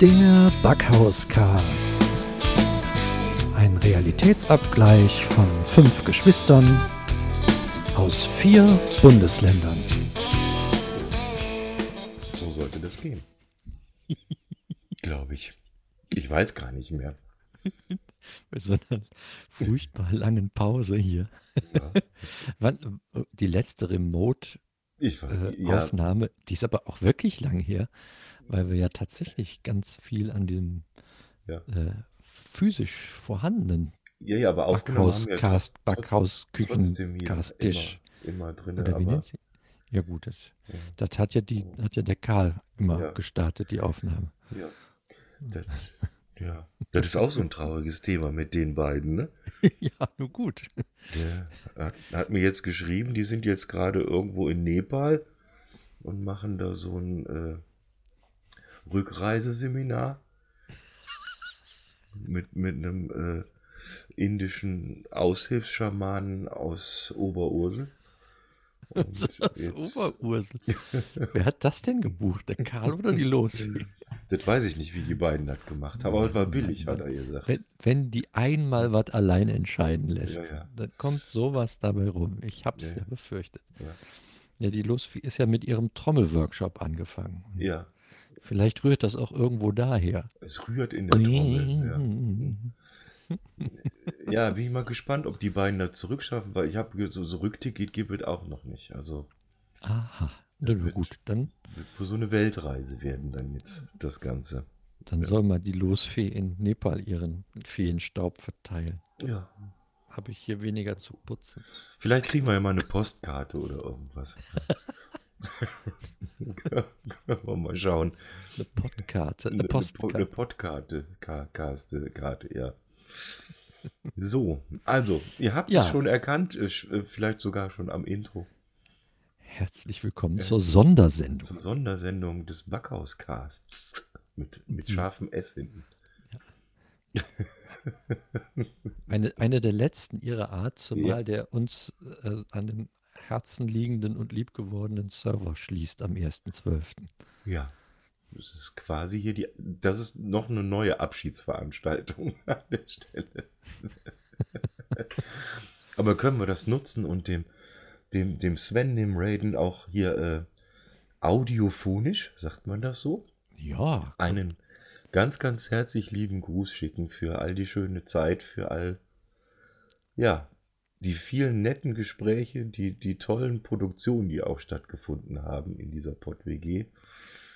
Der Backhauscast. Ein Realitätsabgleich von fünf Geschwistern aus vier Bundesländern. So sollte das gehen. Glaube ich. Ich weiß gar nicht mehr. Bei so einer furchtbar langen Pause hier. Ja. Wann, äh, die letzte Ich weiß, ja, Remote-Aufnahme, die ist aber auch wirklich lang her, weil wir ja tatsächlich ganz viel an diesem Ja. äh, physisch vorhandenen ja, ja, aber Backhauscast, trotz- Backhaus, trotzdem hier Küchencast-Tisch. Immer, immer drin, Oder wie aber? Ja gut, das, Ja. das hat ja die, hat ja der Karl immer Ja. gestartet, die Aufnahme. ja, das, ja, das ist auch so ein trauriges Thema mit den beiden, ne? ja, nur gut. Der hat, hat mir jetzt geschrieben, die sind jetzt gerade irgendwo in Nepal und machen da so ein äh, Rückreiseseminar mit, mit einem äh, indischen Aushilfsschamanen aus Oberursel. Und Das jetzt- Oberursel. Wer hat das denn gebucht? Der Karl oder die Los? das weiß ich nicht, wie die beiden das gemacht haben, aber es war billig, hat er gesagt. Wenn, wenn die einmal was allein entscheiden lässt, Ja, ja. dann kommt sowas dabei rum. Ich hab's Ja, ja, ja. befürchtet. Ja. Ja, die Losfee ist ja mit ihrem Trommelworkshop angefangen. Ja, Vielleicht rührt das auch irgendwo daher. es rührt in der Trommel. Ja. Ja, bin ich mal gespannt, ob die beiden das zurückschaffen, weil ich habe so, so Rückticket gibt es auch noch nicht. Also Aha, na wird- gut, dann, wird wohl so eine Weltreise werden dann jetzt das Ganze. dann soll mal die Losfee in Nepal ihren Feenstaub verteilen. Ja. Habe ich hier weniger zu putzen. Vielleicht kriegen wir ja mal eine Postkarte oder irgendwas. Können wir mal schauen. Eine Podkarte, Eine, eine eine, Po- eine Postkarte. Podkarte, Ka- Kaste, Karte, ja. So, also, ihr habt Ja. es schon erkannt, äh, äh, vielleicht sogar schon am Intro. Herzlich willkommen Ja. zur Sondersendung. Zur Sondersendung des Backhauscasts. Mit, mit scharfem S hinten. Eine, eine der letzten ihrer Art, zumal der uns äh, an dem Herzen liegenden und liebgewordenen Server schließt am 1.12. Ja. Das ist quasi hier die. Das ist noch eine neue Abschiedsveranstaltung an der Stelle. Aber können wir das nutzen und dem, dem, dem Sven, dem Raiden auch hier äh, audiophonisch, sagt man das so, Ja, einen ganz, ganz herzlich lieben Gruß schicken für all die schöne Zeit, für all, ja, die vielen netten Gespräche, die, die tollen Produktionen, die auch stattgefunden haben in dieser Pott-WG.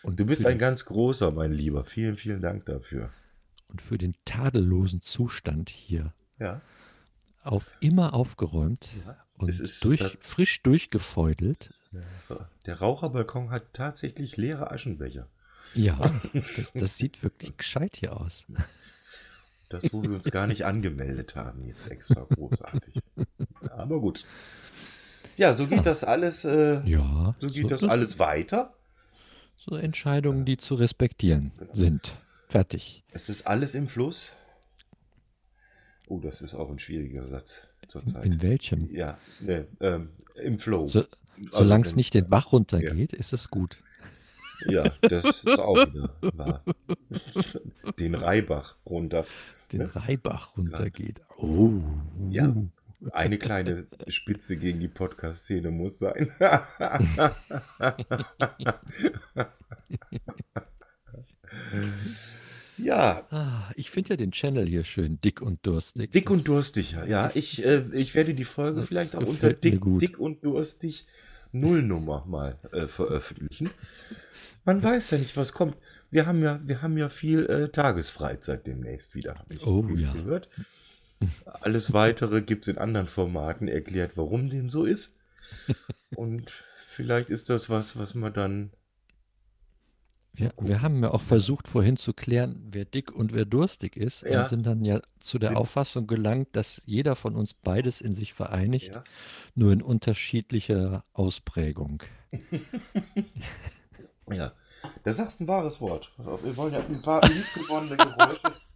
und Du bist ein ganz großer, mein Lieber. Vielen, vielen Dank dafür. und für den tadellosen Zustand hier Ja. auf immer aufgeräumt und es ist durch, das- frisch durchgefeudelt. Der Raucherbalkon hat tatsächlich leere Aschenbecher. Ja, das, das sieht wirklich gescheit hier aus. Das, wo wir uns gar nicht angemeldet haben, jetzt extra großartig. Aber gut. Ja, so geht das alles, äh, Ja, so geht das alles weiter. So Entscheidungen, die zu respektieren sind. Fertig. Es ist alles im Fluss. Oh, das ist auch ein schwieriger Satz zurzeit. In welchem? Ja, ne, ähm, im Flow. So, Also Solange es wenn- nicht den Bach runtergeht, ist es gut. Ja, das ist auch wieder wahr. Den Reibach runter. Den Ja. Reibach runtergeht. Oh. Ja. Eine kleine Spitze gegen die Podcast-Szene muss sein. ja, Ah, ich finde ja den Channel hier schön dick und durstig. dick Das- und durstig. Ja, ich, äh, ich werde die Folge vielleicht auch unter dick, dick und durstig Nullnummer mal äh, veröffentlichen. Man weiß ja nicht, was kommt. Wir haben ja, wir haben ja viel äh, Tagesfreizeit demnächst wieder, habe ich Oh, ja. gehört. Alles weitere gibt es in anderen Formaten erklärt, warum dem so ist. Und vielleicht ist das was, was man dann. Wir, wir haben ja auch versucht vorhin zu klären, wer dick und wer durstig ist Ja. und sind dann ja zu der Auffassung gelangt, dass jeder von uns beides in sich vereinigt, Ja, nur in unterschiedlicher Ausprägung. ja. Da sagst du ein wahres Wort. Wir wollen ja ein paar liebgewonnene Geräusche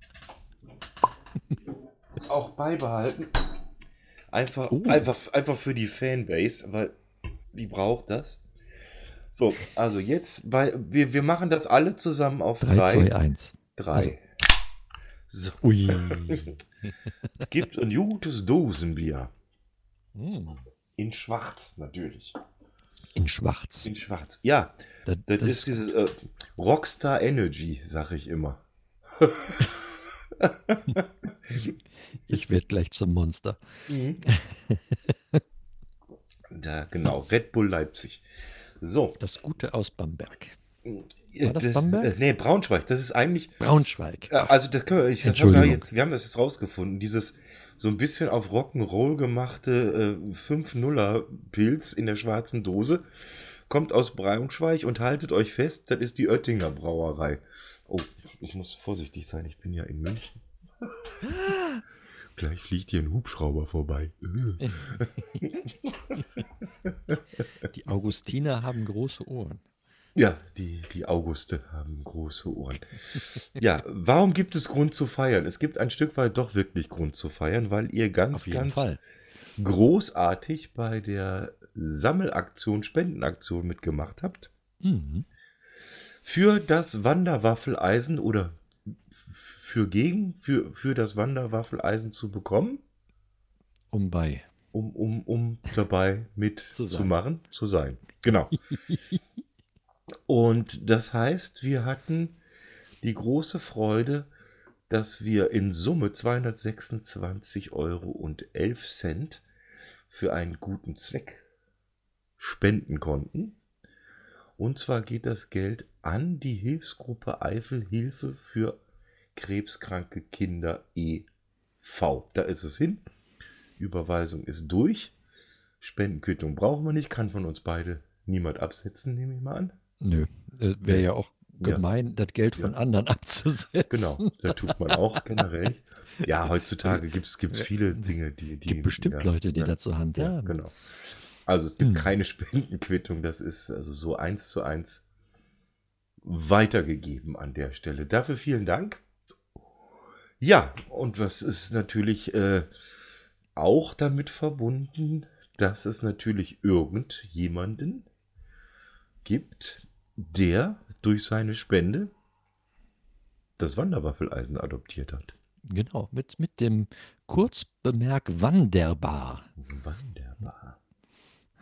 auch beibehalten. Einfach, Oh. einfach, einfach für die Fanbase, weil die braucht das. So, also jetzt bei, wir, wir machen das alle zusammen auf 3, 3. 2, 1. 3. Also. So, Ui. gibt ein gutes Dosenbier. Mm. In schwarz natürlich. In schwarz. In schwarz. Ja, Das, das, das ist diese äh, Rockstar Energy, sag ich immer. ich werde gleich zum Monster. Da, genau, Red Bull Leipzig. So. Das Gute aus Bamberg. War das Bamberg? Äh, nee, Braunschweig. Das ist eigentlich, Braunschweig. äh, also das können wir, ich, das haben wir, jetzt, wir haben das jetzt rausgefunden. Dieses so ein bisschen auf Rock'n'Roll gemachte äh, 5-0er Pilz in der schwarzen Dose kommt aus Braunschweig und haltet euch fest, das ist die Oettinger Brauerei. Oh, ich muss vorsichtig sein, ich bin ja in München. Gleich fliegt hier ein Hubschrauber vorbei. Die Augustiner haben große Ohren. Ja, die, die Auguste haben große Ohren. Ja, warum gibt es Grund zu feiern? Es gibt ein Stück weit doch wirklich Grund zu feiern, weil ihr ganz, ganz Fall. großartig bei der Sammelaktion, Spendenaktion mitgemacht habt. Mhm. Für das Wanderwaffeleisen oder für gegen, für, für das Wanderwaffeleisen zu bekommen, Um bei. um, um, um dabei Zu mitzumachen, zu sein. Genau. Und das heißt, wir hatten die große Freude, dass wir in Summe 226 Euro und 11 Cent für einen guten Zweck spenden konnten. Und zwar geht das Geld an die Hilfsgruppe Eifelhilfe für krebskranke Kinder e.V. Da ist es hin. Überweisung ist durch. Spendenquittung brauchen wir nicht, kann von uns beide niemand absetzen, nehme ich mal an. Nö. Äh, Wäre ja auch Ja. gemein, das Geld von anderen abzusetzen. Genau, da tut man auch generell. Ja, heutzutage gibt es viele Dinge, die. die Gibt bestimmt ja, Leute, die ja, das zur Hand Ja, haben. genau. Also es gibt Hm. keine Spendenquittung, das ist also so eins zu eins weitergegeben an der Stelle. Dafür vielen Dank. Ja, und was ist natürlich äh, auch damit verbunden, dass es natürlich irgendjemanden gibt, der durch seine Spende das Wanderwaffeleisen adoptiert hat. Genau, mit, mit dem Kurzbemerk Wanderbar Wanderbar.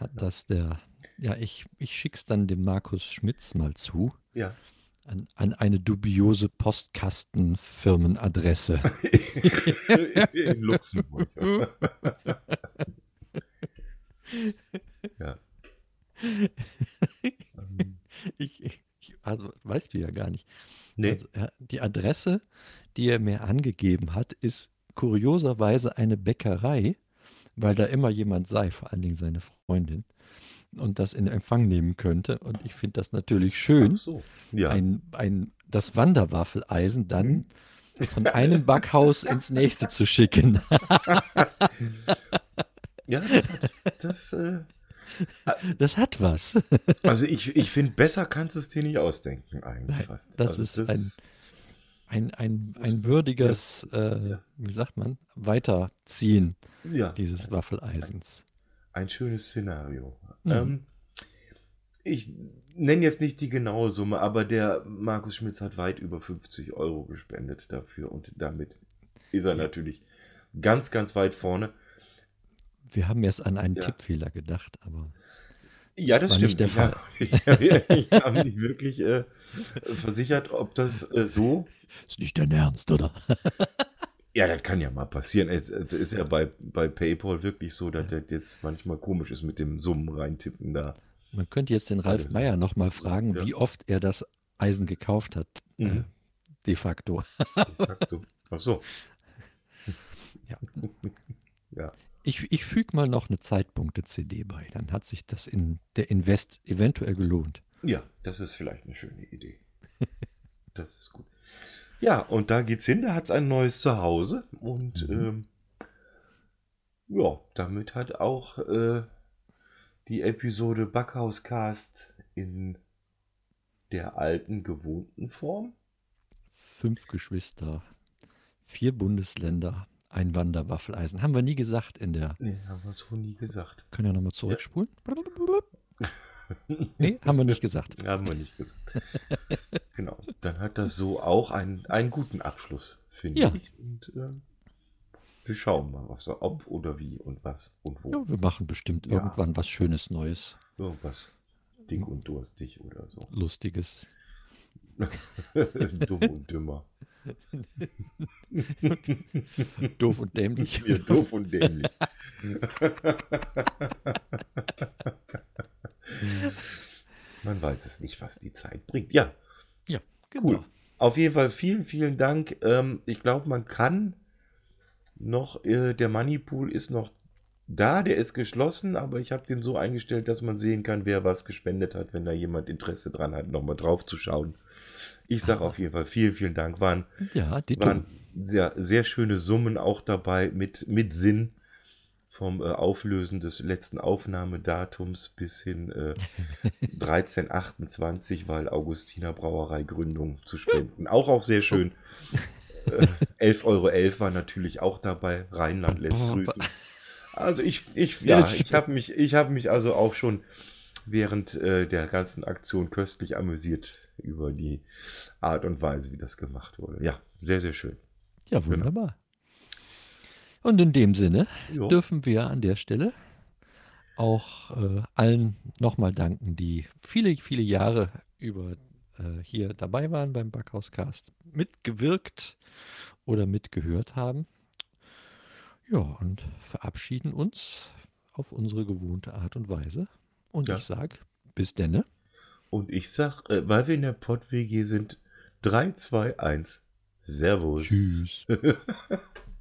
Hat das der, ja, ich, ich schick's dann dem Markus Schmitz mal zu, Ja. an, an eine dubiose Postkastenfirmenadresse. In Luxemburg. ja. Ich, ich, also, weißt du ja gar nicht. nee, Also, die Adresse, die er mir angegeben hat, ist kurioserweise eine Bäckerei, weil da immer jemand sei, vor allen Dingen seine Freundin, und das in Empfang nehmen könnte. Und ich finde das natürlich schön, so. Ja. ein, ein, das Wanderwaffeleisen dann von einem Backhaus ins nächste zu schicken. ja, das, hat, das äh, Das hat was. also ich, ich finde, besser kannst du es dir nicht ausdenken eigentlich fast. das also ist Ein, ein, ein würdiges, äh, Ja. wie sagt man, Weiterziehen ja, dieses Waffeleisens. ein schönes Szenario. Mhm. Ähm, ich nenne jetzt nicht die genaue Summe, aber der Markus Schmitz hat weit über 50 Euro gespendet dafür und damit ist er Ja. natürlich ganz, ganz weit vorne. Wir haben jetzt an einen Ja. Tippfehler gedacht, aber Ja, Das das, stimmt. nicht der ich habe ich, ich hab mich wirklich äh, versichert, ob das äh, so. ist nicht dein Ernst, oder? Ja, das kann ja mal passieren. Es es ist ja bei, bei PayPal wirklich so, dass das jetzt manchmal komisch ist mit dem Summen reintippen da. Man könnte jetzt den Ralf Alles. Meyer nochmal fragen, Ja. wie oft er das Eisen gekauft hat, äh, Mhm. de facto. De facto. Ach so. Ja. Ja. Ich, ich füge mal noch eine Zeitpunkte-CD bei, dann hat sich das in der Invest eventuell gelohnt. Ja, das ist vielleicht eine schöne Idee. Das ist gut. Ja, und da geht's hin, da hat's ein neues Zuhause und Mhm. ähm, ja, damit hat auch äh, die Episode Backhauscast in der alten gewohnten Form. Fünf Geschwister, vier Bundesländer, ein Wanderwaffeleisen. Haben wir nie gesagt in der. Nee, haben wir so nie gesagt. Können wir nochmal zurückspulen? Nee, haben wir nicht gesagt. Haben wir nicht gesagt. genau. Dann hat das so auch einen, einen guten Abschluss, finde Ja. ich. Und äh, wir schauen mal, was, ob oder wie und was und wo. Ja, wir machen bestimmt Ja. irgendwann was Schönes, Neues, Irgendwas dick und durstig oder so. Lustiges. Dumm und dümmer. Doof und dämlich. Ja, doof und dämlich. Man weiß es nicht, was die Zeit bringt. Ja, Ja, Cool. genau. Auf jeden Fall vielen, vielen Dank. Ähm, ich glaube, man kann noch, äh, der Moneypool ist noch da, der ist geschlossen, aber ich habe den so eingestellt, dass man sehen kann, wer was gespendet hat, wenn da jemand Interesse dran hat, nochmal drauf zu schauen. Ich sage auf jeden Fall vielen, vielen Dank. Waren, Ja, waren sehr, sehr schöne Summen auch dabei mit, mit Sinn. Vom äh, Auflösen des letzten Aufnahmedatums bis hin äh, 1328, weil Augustiner Brauerei Gründung zu spenden. Auch auch sehr schön. Äh, 11,11 Euro war natürlich auch dabei. Rheinland lässt grüßen. Also ich, ich, ja, ich habe mich, ich habe mich also auch schon während äh, der ganzen Aktion köstlich amüsiert über die Art und Weise, wie das gemacht wurde. Ja, sehr, sehr schön. Ja, wunderbar. Und in dem Sinne Jo. dürfen wir an der Stelle auch äh, allen nochmal danken, die viele, viele Jahre über äh, hier dabei waren beim Backhauscast, mitgewirkt oder mitgehört haben. Ja, und verabschieden uns auf unsere gewohnte Art und Weise. Und Ja. ich sage, bis denne. Und ich sag, äh, weil wir in der Pott-WG sind, 3, 2, 1. Servus. Tschüss.